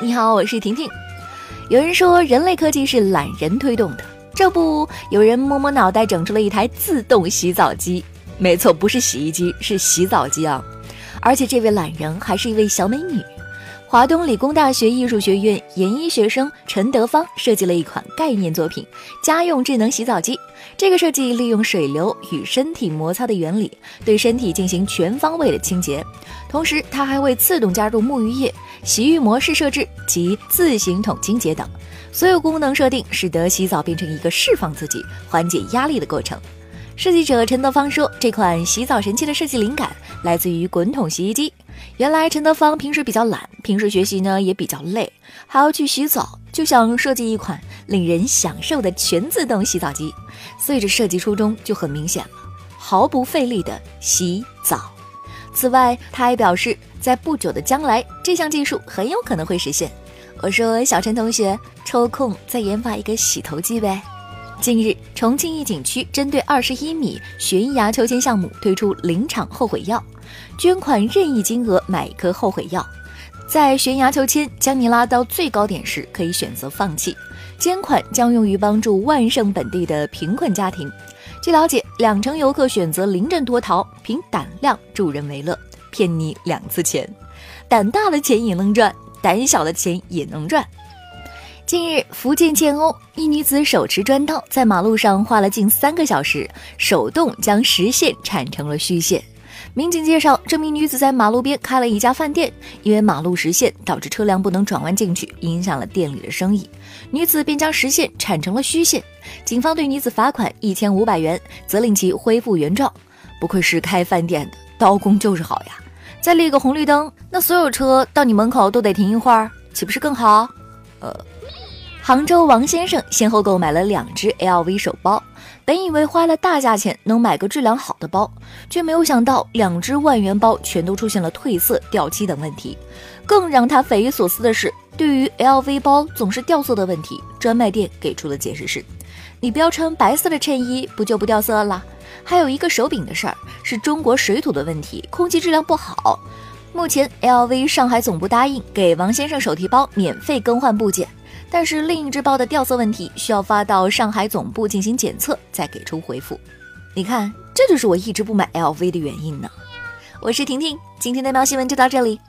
你好，我是婷婷。有人说人类科技是懒人推动的，这不，有人摸摸脑袋整出了一台自动洗澡机。没错，不是洗衣机，是洗澡机啊！而且这位懒人还是一位小美女。华东理工大学艺术学院研一学生陈德芳设计了一款概念作品——家用智能洗澡机。这个设计利用水流与身体摩擦的原理，对身体进行全方位的清洁。同时，它还会自动加入沐浴液、洗浴模式设置及自行桶清洁等，所有功能设定使得洗澡变成一个释放自己、缓解压力的过程。设计者陈德芳说：“这款洗澡神器的设计灵感来自于滚筒洗衣机。原来陈德芳平时比较懒，平时学习呢也比较累，还要去洗澡，就想设计一款令人享受的全自动洗澡机。所以这设计初衷就很明显了，毫不费力的洗澡。此外，他还表示，在不久的将来，这项技术很有可能会实现。我说，小陈同学，抽空再研发一个洗头机呗。”近日，重庆一景区针对二十一米悬崖秋千项目推出临场后悔药，捐款任意金额买一颗后悔药。在悬崖秋千将你拉到最高点时，可以选择放弃。捐款将用于帮助万盛本地的贫困家庭。据了解，两成游客选择临阵脱逃，凭胆量助人为乐，骗你两次钱。胆大的钱也能赚，胆小的钱也能赚。近日，福建建瓯一女子手持砖刀在马路上花了近三个小时，手动将实线铲成了虚线。民警介绍，这名女子在马路边开了一家饭店，因为马路实线导致车辆不能转弯进去，影响了店里的生意。女子便将实线铲成了虚线。警方对女子罚款一千五百元，责令其恢复原状。不愧是开饭店的，刀工就是好呀！再立个红绿灯，那所有车到你门口都得停一会儿，岂不是更好？呃。杭州王先生先后购买了两只 LV 手包，本以为花了大价钱能买个质量好的包，却没有想到两只万元包全都出现了褪色、掉漆等问题。更让他匪夷所思的是，对于 LV 包总是掉色的问题，专卖店给出的解释是：你不要穿白色的衬衣，不就不掉色了？还有一个手柄的事儿，是中国水土的问题，空气质量不好。目前 LV 上海总部答应给王先生手提包免费更换部件。但是另一只包的掉色问题需要发到上海总部进行检测，再给出回复。你看，这就是我一直不买 LV 的原因呢。我是婷婷，今天的喵新闻就到这里。